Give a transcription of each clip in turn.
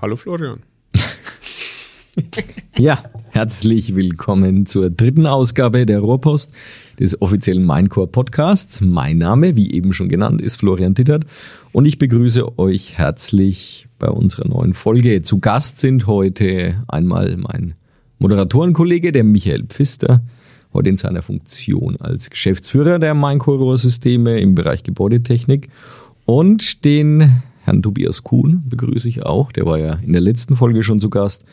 Hallo Florian. Ja, herzlich willkommen zur dritten Ausgabe der Rohrpost des offiziellen Minecore Podcasts. Mein Name, wie eben schon genannt, ist Florian Tittert und ich begrüße euch herzlich bei unserer neuen Folge. Zu Gast sind heute einmal mein Moderatorenkollege, der Michael Pfister, heute in seiner Funktion als Geschäftsführer der Minecore Rohrsysteme im Bereich Gebäudetechnik und den Herrn Tobias Kuhn begrüße ich auch. Der war ja in der letzten Folge schon zu Gast.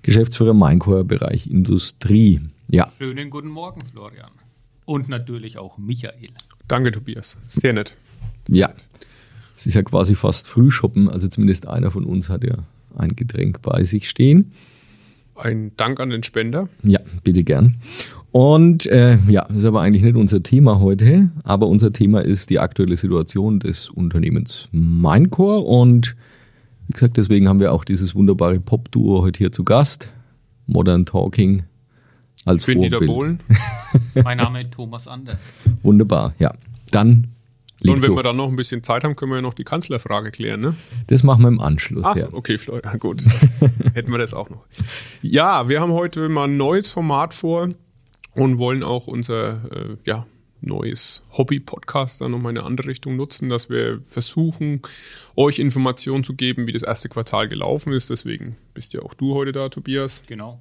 Geschäftsführer Minecore Bereich Industrie. Ja. Schönen guten Morgen, Florian. Und natürlich auch Michael. Danke, Tobias. Sehr nett. Ja. Es ist ja quasi fast Frühschoppen. Also zumindest einer von uns hat ja ein Getränk bei sich stehen. Ein Dank an den Spender. Ja, bitte gern. Und äh, ja, das ist aber eigentlich nicht unser Thema heute, aber unser Thema ist die aktuelle Situation des Unternehmens Minecore und wie gesagt, deswegen haben wir auch dieses wunderbare Pop-Duo heute hier zu Gast. Modern Talking als Ich bin Dieter Vorbild. Bohlen. Mein Name ist Thomas Anders. Wunderbar, ja. Dann Und wenn wir dann noch ein bisschen Zeit haben, können wir ja noch die Kanzlerfrage klären, ne? das machen wir im Anschluss. Ach ja. so, okay, Florian, gut. Hätten wir das auch noch. Ja, wir haben heute mal ein neues Format vor und wollen auch unser äh, ja, neues Hobby-Podcast dann nochmal in eine andere Richtung nutzen, dass wir versuchen, euch Informationen zu geben, wie das erste Quartal gelaufen ist. Deswegen bist ja auch du heute da, Tobias. Genau.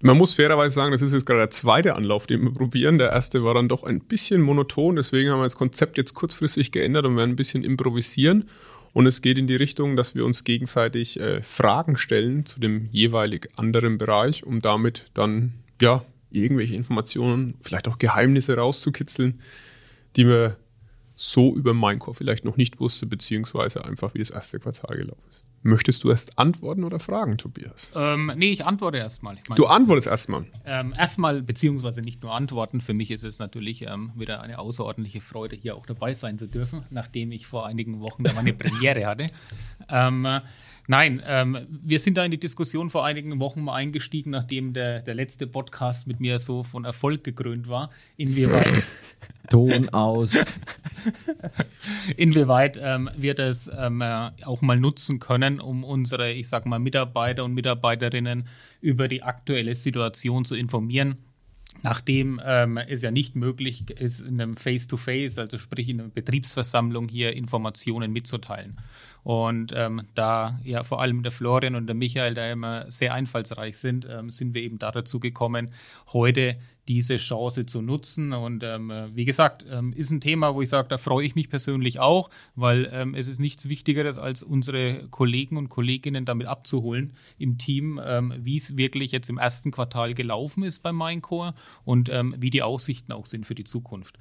Man muss fairerweise sagen, das ist jetzt gerade der zweite Anlauf, den wir probieren. Der erste war dann doch ein bisschen monoton, deswegen haben wir das Konzept jetzt kurzfristig geändert und werden ein bisschen improvisieren. Und es geht in die Richtung, dass wir uns gegenseitig äh, Fragen stellen zu dem jeweilig anderen Bereich, um damit dann ja irgendwelche Informationen, vielleicht auch Geheimnisse rauszukitzeln, die wir so über Minecore vielleicht noch nicht wusste, beziehungsweise einfach wie das erste Quartal gelaufen ist. Möchtest du erst antworten oder fragen, Tobias? Ähm, nee, ich antworte erstmal. Ich meine, Du antwortest erstmal. ähm, erstmal, beziehungsweise nicht nur antworten. Für mich ist es natürlich ähm, wieder eine außerordentliche Freude, hier auch dabei sein zu dürfen, nachdem ich vor einigen Wochen da meine Premiere hatte. Ähm, äh, nein, ähm, wir sind da in die Diskussion vor einigen Wochen mal eingestiegen, nachdem der, der letzte Podcast mit mir so von Erfolg gekrönt war. Inwieweit. Ton aus. inwieweit ähm, wir das ähm, äh, auch mal nutzen können, um unsere, ich sag mal, Mitarbeiter und Mitarbeiterinnen über die aktuelle Situation zu informieren. Nachdem ähm, es ja nicht möglich ist, in einem Face-to-Face, also sprich in einer Betriebsversammlung hier Informationen mitzuteilen. Und ähm, da ja vor allem der Florian und der Michael da immer sehr einfallsreich sind, ähm, sind wir eben da dazu gekommen, heute diese Chance zu nutzen. Und ähm, äh, wie gesagt, ähm, ist ein Thema, wo ich sage, da freue ich mich persönlich auch, weil ähm, es ist nichts Wichtigeres, als unsere Kollegen und Kolleginnen damit abzuholen im Team, ähm, wie es wirklich jetzt im ersten Quartal gelaufen ist bei Minecore und wie die Aussichten auch sind für die Zukunft.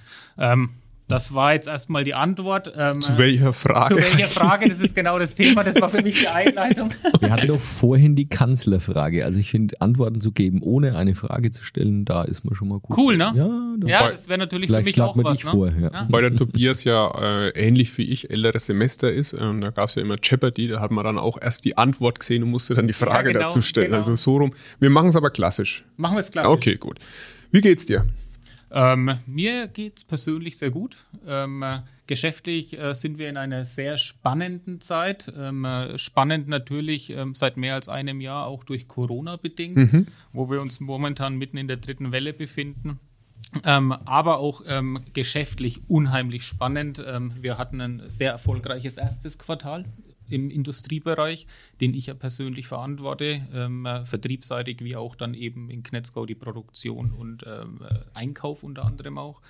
Ähm, das war jetzt erstmal die Antwort. Ähm, Zu welcher Frage? zu welcher Frage? Das ist genau das Thema. Das war für mich die Einleitung. Wir hatten doch vorhin die Kanzlerfrage. Also ich finde, Antworten zu geben, ohne eine Frage zu stellen, da ist man schon mal gut. Cool, ne? Ja, da Ja, das wäre natürlich für mich auch was. dich Ne? vor, ja. Weil der Tobias ja äh, ähnlich wie ich älteres Semester ist. Und da gab es ja immer Jeopardy, da hat man dann auch erst die Antwort gesehen und musste dann die Frage genau, dazu stellen. genau. Also so rum. Wir machen es aber klassisch. Machen wir es klar. Okay, gut. Wie geht's dir? Ähm, mir geht es persönlich sehr gut. Ähm, äh, geschäftlich äh, sind wir in einer sehr spannenden Zeit. Ähm, äh, spannend natürlich ähm, seit mehr als einem Jahr auch durch Corona bedingt, wo wir uns momentan mitten in der dritten Welle befinden. Ähm, aber auch ähm, geschäftlich unheimlich spannend. Wir hatten ein sehr erfolgreiches erstes Quartal im Industriebereich, den ich ja persönlich verantworte, ähm, äh, vertriebsseitig wie auch dann eben in Knetzgau die Produktion und ähm, äh, Einkauf unter anderem auch.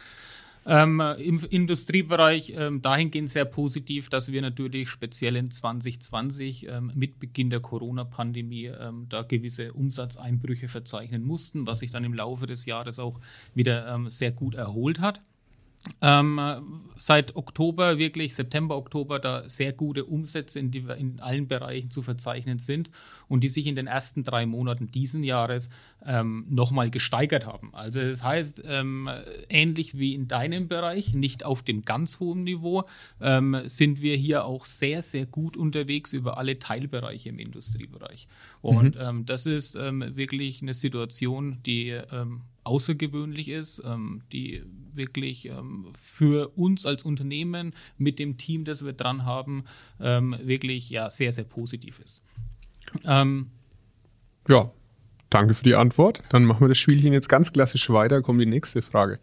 Ähm, äh, Im Industriebereich ähm, dahingehend sehr positiv, dass wir natürlich speziell in 2020 ähm, mit Beginn der Corona-Pandemie ähm, da gewisse Umsatzeinbrüche verzeichnen mussten, was sich dann im Laufe des Jahres auch wieder ähm, sehr gut erholt hat. Ähm, äh, seit Oktober, wirklich September, Oktober, da sehr gute Umsätze in, die, in allen Bereichen zu verzeichnen sind und die sich in den ersten drei Monaten diesen Jahres ähm, nochmal gesteigert haben. Also das heißt, ähm, ähnlich wie in deinem Bereich, nicht auf dem ganz hohen Niveau, ähm, sind wir hier auch sehr, sehr gut unterwegs über alle Teilbereiche im Industriebereich. Und ähm, das ist ähm, wirklich eine Situation, die ähm, außergewöhnlich ist, ähm, die wirklich ähm, für uns als Unternehmen mit dem Team, das wir dran haben, ähm, wirklich ja sehr, sehr positiv ist. Ähm, ja, danke für die Antwort. Dann machen wir das Spielchen jetzt ganz klassisch weiter, kommt die nächste Frage.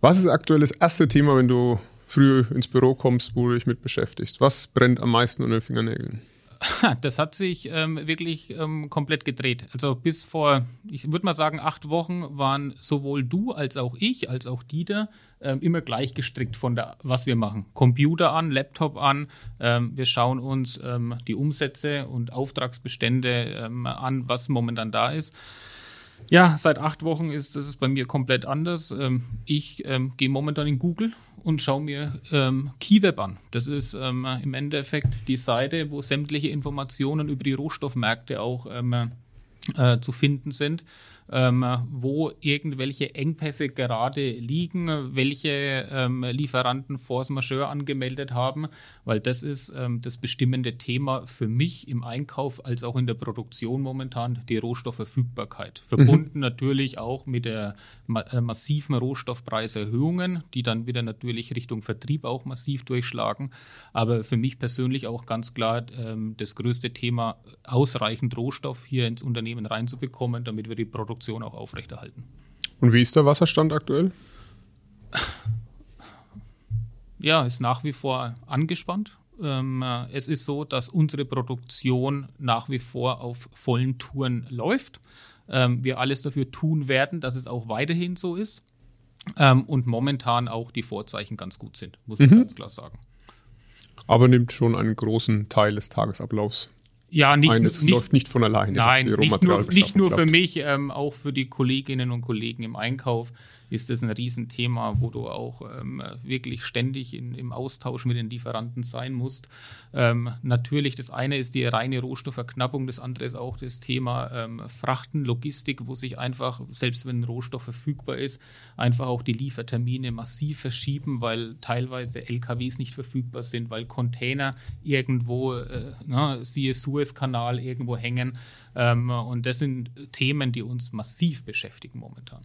Was ist aktuell das erste Thema, wenn du früh ins Büro kommst, wo du dich mit beschäftigst? Was brennt am meisten unter den Fingernägeln? Das hat sich ähm, wirklich ähm, komplett gedreht. Also bis vor, ich würde mal sagen, acht Wochen waren sowohl du als auch ich, als auch Dieter ähm, immer gleich gestrickt von der, was wir machen. Computer an, Laptop an. Ähm, wir schauen uns ähm, die Umsätze und Auftragsbestände ähm, an, was momentan da ist. Ja, seit acht Wochen ist das bei mir komplett anders. Ich gehe momentan in Google und schaue mir ähm, KeyWeb an. Das ist ähm, im Endeffekt die Seite, wo sämtliche Informationen über die Rohstoffmärkte auch ähm, äh, zu finden sind ähm, wo irgendwelche Engpässe gerade liegen, welche ähm, Lieferanten Force Majeure angemeldet haben, weil das ist ähm, das bestimmende Thema für mich im Einkauf als auch in der Produktion momentan, die Rohstoffverfügbarkeit. Verbunden mhm. natürlich auch mit der ma äh, massiven Rohstoffpreiserhöhungen, die dann wieder natürlich Richtung Vertrieb auch massiv durchschlagen. Aber für mich persönlich auch ganz klar ähm, das größte Thema, ausreichend Rohstoff hier ins Unternehmen reinzubekommen, damit wir die Produktion Produktion auch aufrechterhalten. Und wie ist der Wasserstand aktuell? Ja, ist nach wie vor angespannt. Ähm, es ist so, dass unsere Produktion nach wie vor auf vollen Touren läuft. Ähm, wir alles dafür tun werden, dass es auch weiterhin so ist. Ähm, und momentan auch die Vorzeichen ganz gut sind, muss man mhm. ganz klar sagen. Aber nimmt schon einen großen Teil des Tagesablaufs ja, nicht, Nein, es nicht, läuft nicht von alleine. Nein, nicht nur, nicht nur für mich, ähm, auch für die Kolleginnen und Kollegen im Einkauf ist das ein Riesenthema, wo du auch ähm, wirklich ständig in, im Austausch mit den Lieferanten sein musst. Ähm, natürlich, das eine ist die reine Rohstoffverknappung, das andere ist auch das Thema ähm, Frachten, Logistik, wo sich einfach, selbst wenn Rohstoff verfügbar ist, einfach auch die Liefertermine massiv verschieben, weil teilweise LKWs nicht verfügbar sind, weil Container irgendwo, äh, na, siehe Suezkanal, irgendwo hängen. Ähm, und das sind Themen, die uns massiv beschäftigen momentan.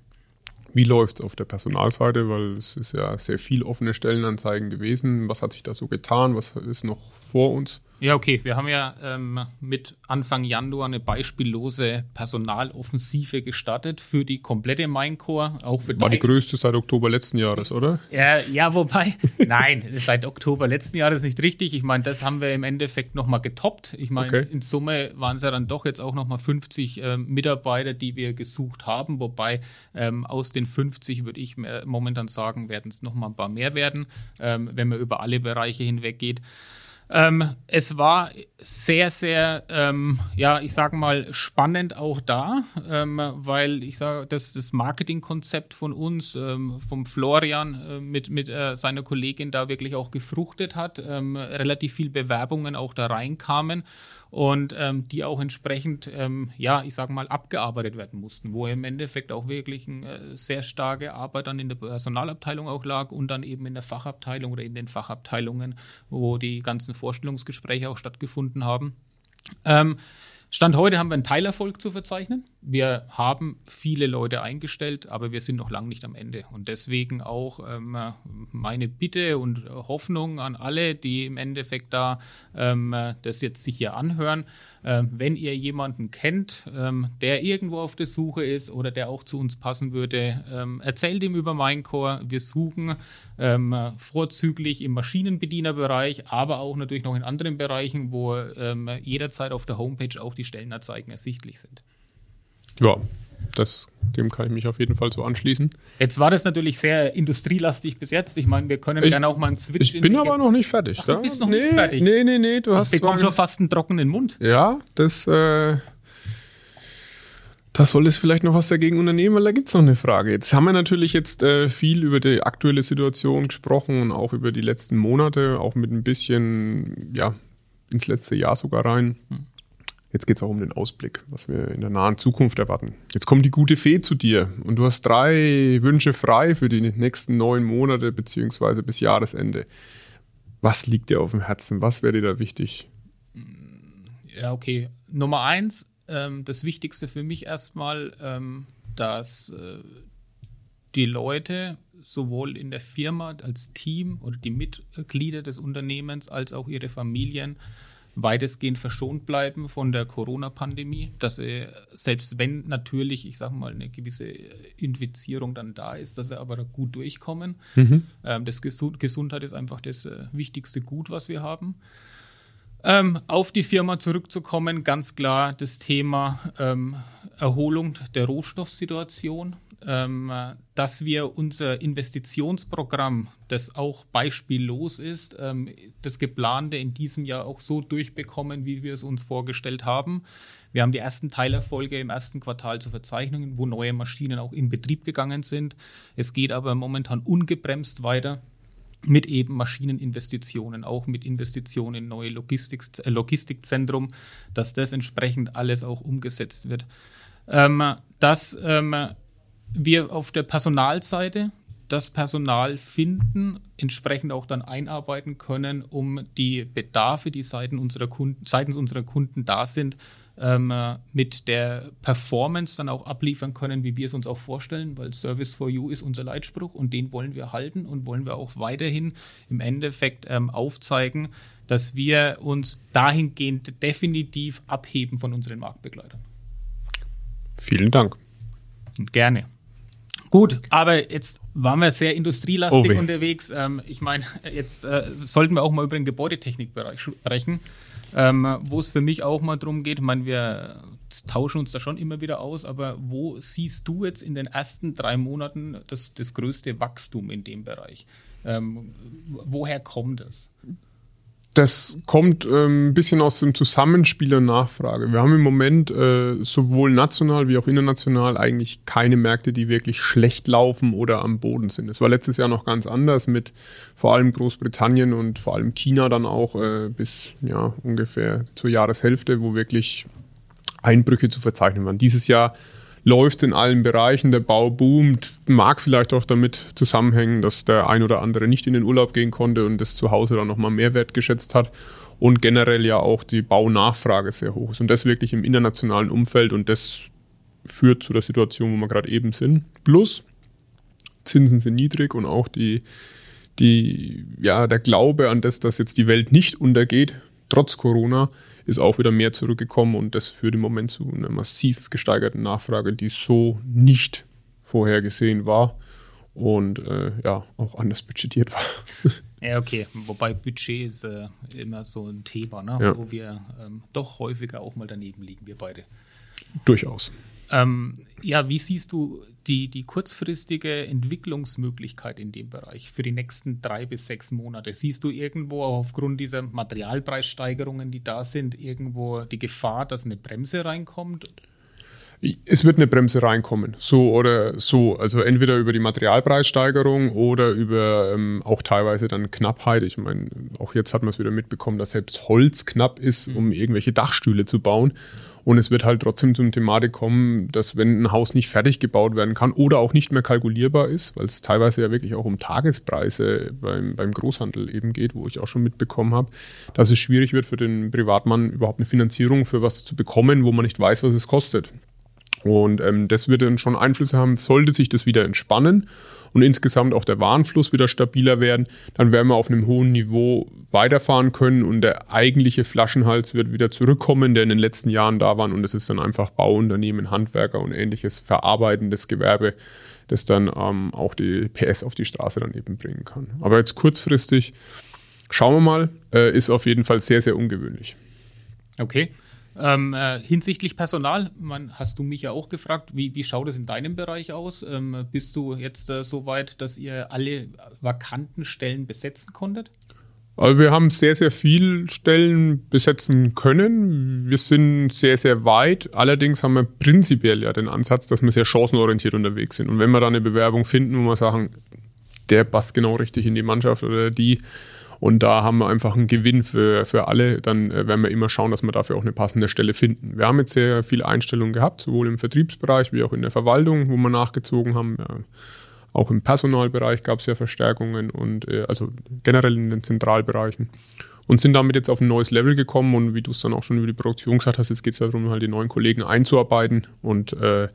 Wie läuft es auf der Personalseite? Weil es ist ja sehr viel offene Stellenanzeigen gewesen. Was hat sich da so getan? Was ist noch vor uns? Ja, okay. Wir haben ja ähm, mit Anfang Januar eine beispiellose Personaloffensive gestartet für die komplette Minecore. Auch für War die größte seit Oktober letzten Jahres, oder? Ja, ja wobei, nein, seit Oktober letzten Jahres nicht richtig. Ich meine, das haben wir im Endeffekt nochmal getoppt. Ich meine, okay. in Summe waren es ja dann doch jetzt auch nochmal 50 äh, Mitarbeiter, die wir gesucht haben. Wobei ähm, aus den 50 würde ich momentan sagen, werden es nochmal ein paar mehr werden, ähm, wenn man über alle Bereiche hinweg geht. Ähm, es war sehr, sehr, ähm, ja, ich sage mal, spannend auch da, ähm, weil ich sage, dass das Marketingkonzept von uns, ähm, vom Florian äh, mit, mit äh, seiner Kollegin da wirklich auch gefruchtet hat, ähm, relativ viel Bewerbungen auch da reinkamen und ähm, die auch entsprechend, ähm, ja, ich sage mal, abgearbeitet werden mussten, wo im Endeffekt auch wirklich eine äh, sehr starke Arbeit dann in der Personalabteilung auch lag und dann eben in der Fachabteilung oder in den Fachabteilungen, wo die ganzen Vorstellungsgespräche auch stattgefunden haben. Ähm, Stand heute haben wir einen Teilerfolg zu verzeichnen. Wir haben viele Leute eingestellt, aber wir sind noch lange nicht am Ende. Und deswegen auch ähm, meine Bitte und Hoffnung an alle, die im Endeffekt da ähm, das jetzt sich hier anhören. Ähm, wenn ihr jemanden kennt, ähm, der irgendwo auf der Suche ist oder der auch zu uns passen würde, ähm, erzählt ihm über Minecore. Wir suchen ähm, vorzüglich im Maschinenbedienerbereich, aber auch natürlich noch in anderen Bereichen, wo jederzeit auf der Homepage auch die Stellenanzeigen ersichtlich sind. Ja, das, dem kann ich mich auf jeden Fall so anschließen. Jetzt war das natürlich sehr industrielastig bis jetzt. Ich meine, wir können ich, gerne auch mal einen Switch. Ich bin aber noch nicht fertig. Ach, du bist noch nee, nicht fertig. Nee, nee, nee, du hast. Ich bekomme schon fast einen trockenen Mund. Ja, das. Äh, da soll es vielleicht noch was dagegen unternehmen, weil da gibt es noch eine Frage. Jetzt haben wir natürlich jetzt äh, viel über die aktuelle Situation gesprochen und auch über die letzten Monate, auch mit ein bisschen, ja, ins letzte Jahr sogar rein. Hm. Jetzt geht es auch um den Ausblick, was wir in der nahen Zukunft erwarten. Jetzt kommt die gute Fee zu dir und du hast drei Wünsche frei für die nächsten neun Monate beziehungsweise bis Jahresende. Was liegt dir auf dem Herzen? Was wäre dir da wichtig? Ja, okay. Nummer eins, ähm, das Wichtigste für mich erstmal, ähm, dass äh, die Leute sowohl in der Firma als Team oder die Mitglieder des Unternehmens als auch ihre Familien weitestgehend verschont bleiben von der Corona-Pandemie, dass sie, selbst wenn natürlich, ich sage mal, eine gewisse Infizierung dann da ist, dass sie aber gut durchkommen. Mhm. Ähm, das Gesund Gesundheit ist einfach das äh, wichtigste Gut, was wir haben. Ähm, auf die Firma zurückzukommen, ganz klar das Thema ähm, Erholung der Rohstoffsituation dass wir unser Investitionsprogramm, das auch beispiellos ist, ähm, das geplante in diesem Jahr auch so durchbekommen, wie wir es uns vorgestellt haben. Wir haben die ersten Teilerfolge im ersten Quartal zu verzeichnen, wo neue Maschinen auch in Betrieb gegangen sind. Es geht aber momentan ungebremst weiter mit eben Maschineninvestitionen, auch mit Investitionen in neue Logistik, äh, Logistikzentrum, dass das entsprechend alles auch umgesetzt wird. Ähm, dass ähm, wir auf der Personalseite das Personal finden, entsprechend auch dann einarbeiten können, um die Bedarfe, die seitens unserer Kunden, seitens unserer Kunden da sind, ähm, mit der Performance dann auch abliefern können, wie wir es uns auch vorstellen, weil Service for You ist unser Leitspruch und den wollen wir halten und wollen wir auch weiterhin im Endeffekt ähm, aufzeigen, dass wir uns dahingehend definitiv abheben von unseren Marktbegleitern. Vielen Dank. Gerne. Gut, aber jetzt waren wir sehr industrielastig oh unterwegs. Ähm, ich meine, jetzt äh, sollten wir auch mal über den Gebäudetechnikbereich sprechen, ähm, wo es für mich auch mal darum geht. Ich meine, wir tauschen uns da schon immer wieder aus, aber wo siehst du jetzt in den ersten drei Monaten das, das größte Wachstum in dem Bereich? Ähm, woher kommt es? Das kommt ähm, ein bisschen aus dem Zusammenspiel der Nachfrage. Wir haben im Moment äh, sowohl national wie auch international eigentlich keine Märkte, die wirklich schlecht laufen oder am Boden sind. Es war letztes Jahr noch ganz anders mit vor allem Großbritannien und vor allem China dann auch äh, bis ja, ungefähr zur Jahreshälfte, wo wirklich Einbrüche zu verzeichnen waren. Dieses Jahr läuft in allen Bereichen, der Bau boomt, mag vielleicht auch damit zusammenhängen, dass der ein oder andere nicht in den Urlaub gehen konnte und das zu Hause dann nochmal Mehrwert geschätzt hat und generell ja auch die Baunachfrage sehr hoch ist und das wirklich im internationalen Umfeld und das führt zu der Situation, wo wir gerade eben sind. Plus Zinsen sind niedrig und auch die, die, ja, der Glaube an das, dass jetzt die Welt nicht untergeht, trotz Corona, ist auch wieder mehr zurückgekommen und das führt im Moment zu einer massiv gesteigerten Nachfrage, die so nicht vorhergesehen war und äh, ja, auch anders budgetiert war. Ja, okay. Wobei Budget ist äh, immer so ein Thema, ne? Ja. wo wir ähm, doch häufiger auch mal daneben liegen, wir beide. Durchaus. Ähm, ja, wie siehst du die, die kurzfristige Entwicklungsmöglichkeit in dem Bereich für die nächsten drei bis sechs Monate? Siehst du irgendwo aufgrund dieser Materialpreissteigerungen, die da sind, irgendwo die Gefahr, dass eine Bremse reinkommt? Es wird eine Bremse reinkommen, so oder so. Also entweder über die Materialpreissteigerung oder über ähm, auch teilweise dann Knappheit. Ich meine, auch jetzt hat man es wieder mitbekommen, dass selbst Holz knapp ist, um irgendwelche Dachstühle zu bauen. Und es wird halt trotzdem zum Thematik kommen, dass wenn ein Haus nicht fertig gebaut werden kann oder auch nicht mehr kalkulierbar ist, weil es teilweise ja wirklich auch um Tagespreise beim, beim Großhandel eben geht, wo ich auch schon mitbekommen habe, dass es schwierig wird für den Privatmann überhaupt eine Finanzierung für was zu bekommen, wo man nicht weiß, was es kostet. Und ähm, das wird dann schon Einflüsse haben, sollte sich das wieder entspannen und insgesamt auch der Warenfluss wieder stabiler werden, dann werden wir auf einem hohen Niveau weiterfahren können und der eigentliche Flaschenhals wird wieder zurückkommen, der in den letzten Jahren da war und das ist dann einfach Bauunternehmen, Handwerker und ähnliches verarbeitendes Gewerbe, das dann ähm, auch die PS auf die Straße dann eben bringen kann. Aber jetzt kurzfristig, schauen wir mal, äh, ist auf jeden Fall sehr, sehr ungewöhnlich. Okay. Ähm, äh, hinsichtlich Personal, man, hast du mich ja auch gefragt, wie, wie schaut es in deinem Bereich aus? Ähm, bist du jetzt äh, so weit, dass ihr alle vakanten Stellen besetzen konntet? Also wir haben sehr, sehr viele Stellen besetzen können. Wir sind sehr, sehr weit. Allerdings haben wir prinzipiell ja den Ansatz, dass wir sehr chancenorientiert unterwegs sind. Und wenn wir da eine Bewerbung finden, wo wir sagen, der passt genau richtig in die Mannschaft oder die, und da haben wir einfach einen Gewinn für, für alle. Dann äh, werden wir immer schauen, dass wir dafür auch eine passende Stelle finden. Wir haben jetzt sehr viele Einstellungen gehabt, sowohl im Vertriebsbereich wie auch in der Verwaltung, wo wir nachgezogen haben. Auch im Personalbereich gab es ja Verstärkungen und äh, also generell in den Zentralbereichen. und sind damit jetzt auf ein neues Level gekommen und wie du es dann auch schon über die Produktion gesagt hast, jetzt geht es darum, halt die neuen Kollegen einzuarbeiten und äh,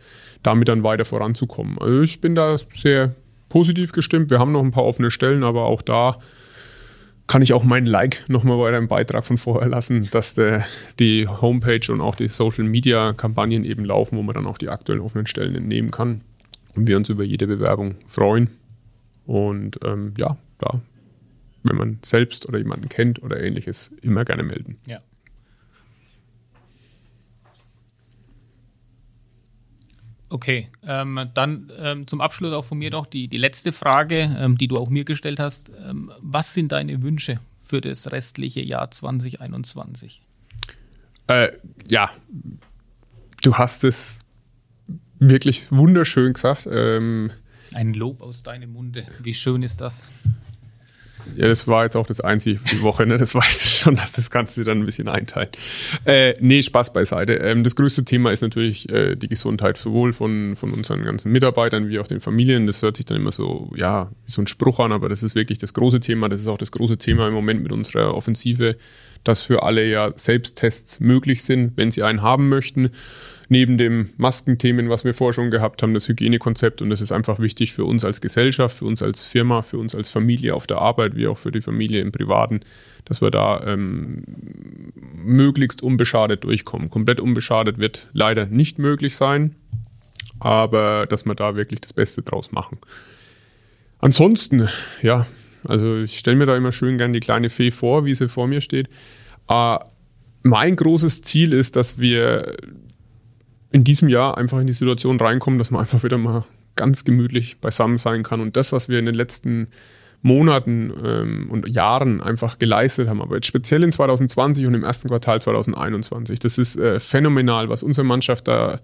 damit dann weiter voranzukommen. Also ich bin da sehr positiv gestimmt. Wir haben noch ein paar offene Stellen, aber auch da kann ich auch meinen Like nochmal bei einem Beitrag von vorher lassen, dass der, die Homepage und auch die Social Media Kampagnen eben laufen, wo man dann auch die aktuellen offenen Stellen entnehmen kann und wir uns über jede Bewerbung freuen. Und ähm, ja, da wenn man selbst oder jemanden kennt oder ähnliches, immer gerne melden. Ja. Okay, ähm, dann ähm, zum Abschluss auch von mir noch die, die letzte Frage, ähm, die du auch mir gestellt hast. Ähm, was sind deine Wünsche für das restliche Jahr 2021? Äh, ja, du hast es wirklich wunderschön gesagt. Ähm, Ein Lob aus deinem Munde. Wie schön ist das? Ja, das war jetzt auch das einzige für die Woche, ne? Das weißt du schon, dass das du dann ein bisschen einteilen. Äh, nee, Spaß beiseite. Ähm, das größte Thema ist natürlich äh, die Gesundheit, sowohl von, von unseren ganzen Mitarbeitern wie auch den Familien. Das hört sich dann immer so, ja, wie so ein Spruch an, aber das ist wirklich das große Thema. Das ist auch das große Thema im Moment mit unserer Offensive, dass für alle ja Selbsttests möglich sind, wenn sie einen haben möchten neben dem Maskenthemen, was wir vorher schon gehabt haben, das Hygienekonzept. Und das ist einfach wichtig für uns als Gesellschaft, für uns als Firma, für uns als Familie auf der Arbeit, wie auch für die Familie im Privaten, dass wir da ähm, möglichst unbeschadet durchkommen. Komplett unbeschadet wird leider nicht möglich sein, aber dass wir da wirklich das Beste draus machen. Ansonsten, ja, also ich stelle mir da immer schön gern die kleine Fee vor, wie sie vor mir steht. Äh, mein großes Ziel ist, dass wir in diesem Jahr einfach in die Situation reinkommen, dass man einfach wieder mal ganz gemütlich beisammen sein kann. Und das, was wir in den letzten Monaten ähm, und Jahren einfach geleistet haben, aber jetzt speziell in 2020 und im ersten Quartal 2021, das ist äh, phänomenal, was unsere Mannschaft da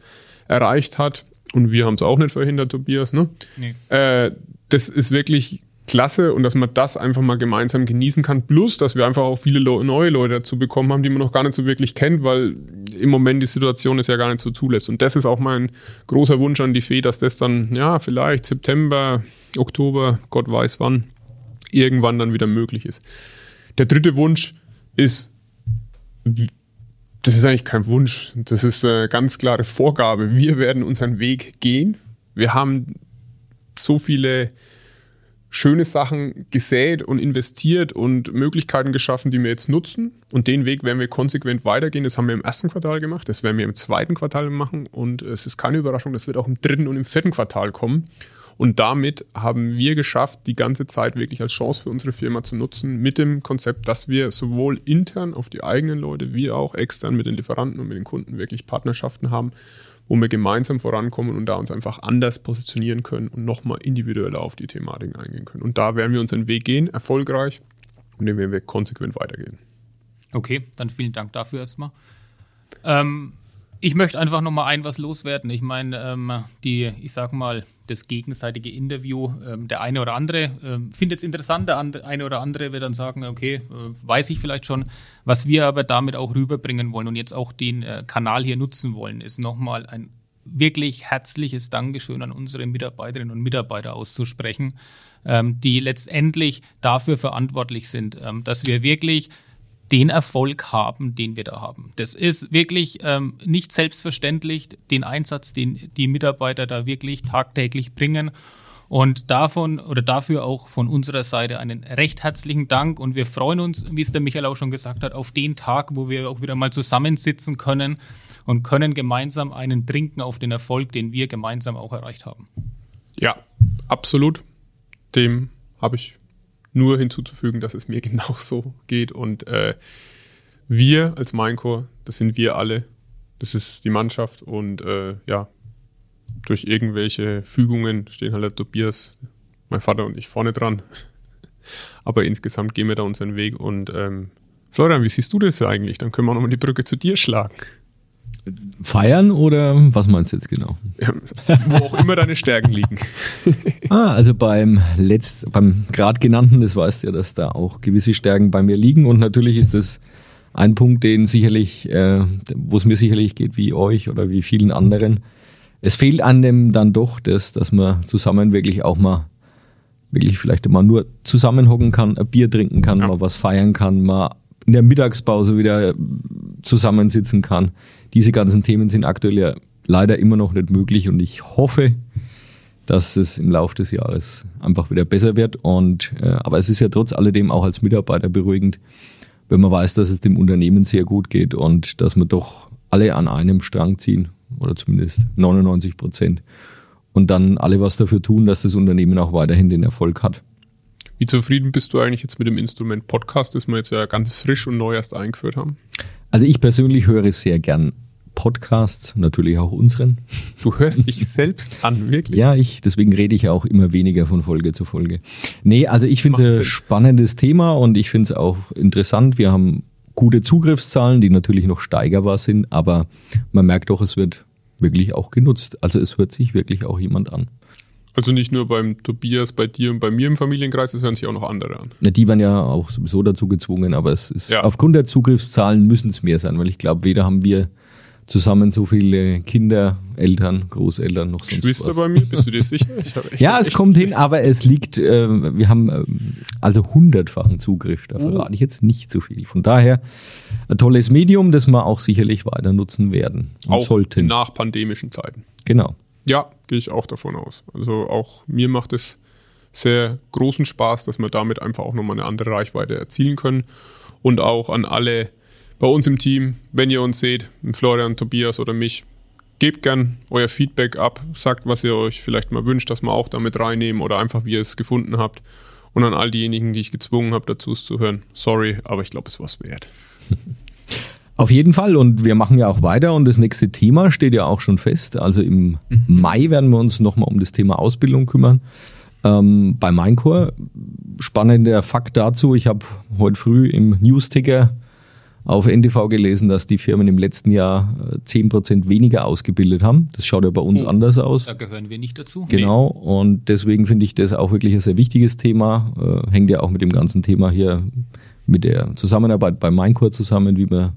erreicht hat. Und wir haben es auch nicht verhindert, Tobias. Ne? Nee. Äh, das ist wirklich klasse und dass man das einfach mal gemeinsam genießen kann. Plus, dass wir einfach auch viele neue Leute dazu bekommen haben, die man noch gar nicht so wirklich kennt, weil im Moment die Situation es ja gar nicht so zulässt. Und das ist auch mein großer Wunsch an die Fee, dass das dann, ja, vielleicht September, Oktober, Gott weiß wann, irgendwann dann wieder möglich ist. Der dritte Wunsch ist, das ist eigentlich kein Wunsch, das ist eine ganz klare Vorgabe. Wir werden unseren Weg gehen. Wir haben so viele schöne Sachen gesät und investiert und Möglichkeiten geschaffen, die wir jetzt nutzen. Und den Weg werden wir konsequent weitergehen. Das haben wir im ersten Quartal gemacht, das werden wir im zweiten Quartal machen. Und es ist keine Überraschung, das wird auch im dritten und im vierten Quartal kommen. Und damit haben wir geschafft, die ganze Zeit wirklich als Chance für unsere Firma zu nutzen, mit dem Konzept, dass wir sowohl intern auf die eigenen Leute wie auch extern mit den Lieferanten und mit den Kunden wirklich Partnerschaften haben wo wir gemeinsam vorankommen und da uns einfach anders positionieren können und nochmal individueller auf die Thematiken eingehen können. Und da werden wir unseren Weg gehen, erfolgreich, und den werden wir konsequent weitergehen. Okay, dann vielen Dank dafür erstmal. Ähm, ich möchte einfach noch mal ein was loswerden. Ich meine, ähm, die, ich sag mal, das gegenseitige Interview, ähm, der eine oder andere ähm, findet es interessant, der eine oder andere wird dann sagen, okay, äh, weiß ich vielleicht schon. Was wir aber damit auch rüberbringen wollen und jetzt auch den äh, Kanal hier nutzen wollen, ist nochmal ein wirklich herzliches Dankeschön an unsere Mitarbeiterinnen und Mitarbeiter auszusprechen, ähm, die letztendlich dafür verantwortlich sind, ähm, dass wir wirklich den Erfolg haben, den wir da haben. Das ist wirklich ähm, nicht selbstverständlich, den Einsatz, den die Mitarbeiter da wirklich tagtäglich bringen. Und davon oder dafür auch von unserer Seite einen recht herzlichen Dank. Und wir freuen uns, wie es der Michael auch schon gesagt hat, auf den Tag, wo wir auch wieder mal zusammensitzen können und können gemeinsam einen trinken auf den Erfolg, den wir gemeinsam auch erreicht haben. Ja, absolut. Dem habe ich nur hinzuzufügen, dass es mir genauso geht. Und äh, wir als Minecore, das sind wir alle, das ist die Mannschaft und äh, ja, durch irgendwelche Fügungen stehen halt der Tobias, mein Vater und ich vorne dran. Aber insgesamt gehen wir da unseren Weg und ähm, Florian, wie siehst du das eigentlich? Dann können wir nochmal die Brücke zu dir schlagen. Feiern oder was meinst du jetzt genau? Ja, wo auch immer deine Stärken liegen. ah, also beim letzt, beim gerade genannten, das weißt du ja, dass da auch gewisse Stärken bei mir liegen und natürlich ist das ein Punkt, den sicherlich, äh, wo es mir sicherlich geht wie euch oder wie vielen anderen. Es fehlt an dem dann doch, das, dass man zusammen wirklich auch mal wirklich vielleicht mal nur zusammenhocken kann, ein Bier trinken kann, ja. mal was feiern kann, mal in der Mittagspause wieder zusammensitzen kann. Diese ganzen Themen sind aktuell ja leider immer noch nicht möglich und ich hoffe, dass es im Laufe des Jahres einfach wieder besser wird. Und äh, aber es ist ja trotz alledem auch als Mitarbeiter beruhigend, wenn man weiß, dass es dem Unternehmen sehr gut geht und dass wir doch alle an einem Strang ziehen oder zumindest 99 Prozent und dann alle was dafür tun, dass das Unternehmen auch weiterhin den Erfolg hat. Wie zufrieden bist du eigentlich jetzt mit dem Instrument Podcast, das wir jetzt ja ganz frisch und neu erst eingeführt haben? Also ich persönlich höre sehr gern Podcasts, natürlich auch unseren. Du hörst dich selbst an, wirklich? Ja, ich, deswegen rede ich auch immer weniger von Folge zu Folge. Nee, also ich finde es ein spannendes Thema und ich finde es auch interessant. Wir haben gute Zugriffszahlen, die natürlich noch steigerbar sind, aber man merkt doch, es wird wirklich auch genutzt. Also es hört sich wirklich auch jemand an. Also nicht nur beim Tobias, bei dir und bei mir im Familienkreis, es hören sich auch noch andere an. Ja, die waren ja auch sowieso dazu gezwungen, aber es ist ja. aufgrund der Zugriffszahlen müssen es mehr sein, weil ich glaube, weder haben wir zusammen so viele Kinder, Eltern, Großeltern noch sonst Geschwister was. bei mir, bist du dir sicher? ja, es kommt hin, aber es liegt, äh, wir haben äh, also hundertfachen Zugriff, da oh. verrate ich jetzt nicht so viel. Von daher ein tolles Medium, das wir auch sicherlich weiter nutzen werden. auch sollten. nach pandemischen Zeiten. Genau. Ja, gehe ich auch davon aus. Also auch mir macht es sehr großen Spaß, dass wir damit einfach auch nochmal eine andere Reichweite erzielen können. Und auch an alle bei uns im Team, wenn ihr uns seht, Florian, Tobias oder mich, gebt gern euer Feedback ab, sagt, was ihr euch vielleicht mal wünscht, dass wir auch damit reinnehmen oder einfach, wie ihr es gefunden habt. Und an all diejenigen, die ich gezwungen habe, dazu zu hören, sorry, aber ich glaube, es war es wert. Auf jeden Fall und wir machen ja auch weiter und das nächste Thema steht ja auch schon fest. Also im mhm. Mai werden wir uns nochmal um das Thema Ausbildung kümmern. Ähm, bei Minecore, spannender Fakt dazu, ich habe heute früh im Newsticker auf NTV gelesen, dass die Firmen im letzten Jahr 10% äh, weniger ausgebildet haben. Das schaut ja bei uns oh, anders aus. Da gehören wir nicht dazu. Genau. Nee. Und deswegen finde ich das auch wirklich ein sehr wichtiges Thema. Äh, hängt ja auch mit dem ganzen Thema hier mit der Zusammenarbeit bei Minecore zusammen, wie man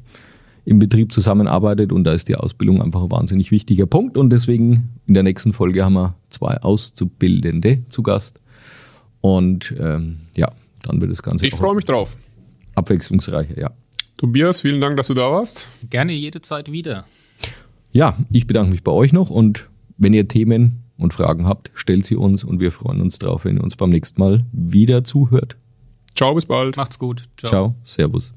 im Betrieb zusammenarbeitet. Und da ist die Ausbildung einfach ein wahnsinnig wichtiger Punkt. Und deswegen in der nächsten Folge haben wir zwei Auszubildende zu Gast. Und ähm, ja, dann wird das Ganze. Ich freue mich drauf. Abwechslungsreicher, ja. Tobias, vielen Dank, dass du da warst. Gerne jederzeit wieder. Ja, ich bedanke mich bei euch noch und wenn ihr Themen und Fragen habt, stellt sie uns und wir freuen uns drauf, wenn ihr uns beim nächsten Mal wieder zuhört. Ciao, bis bald. Macht's gut. Ciao. Ciao. Servus.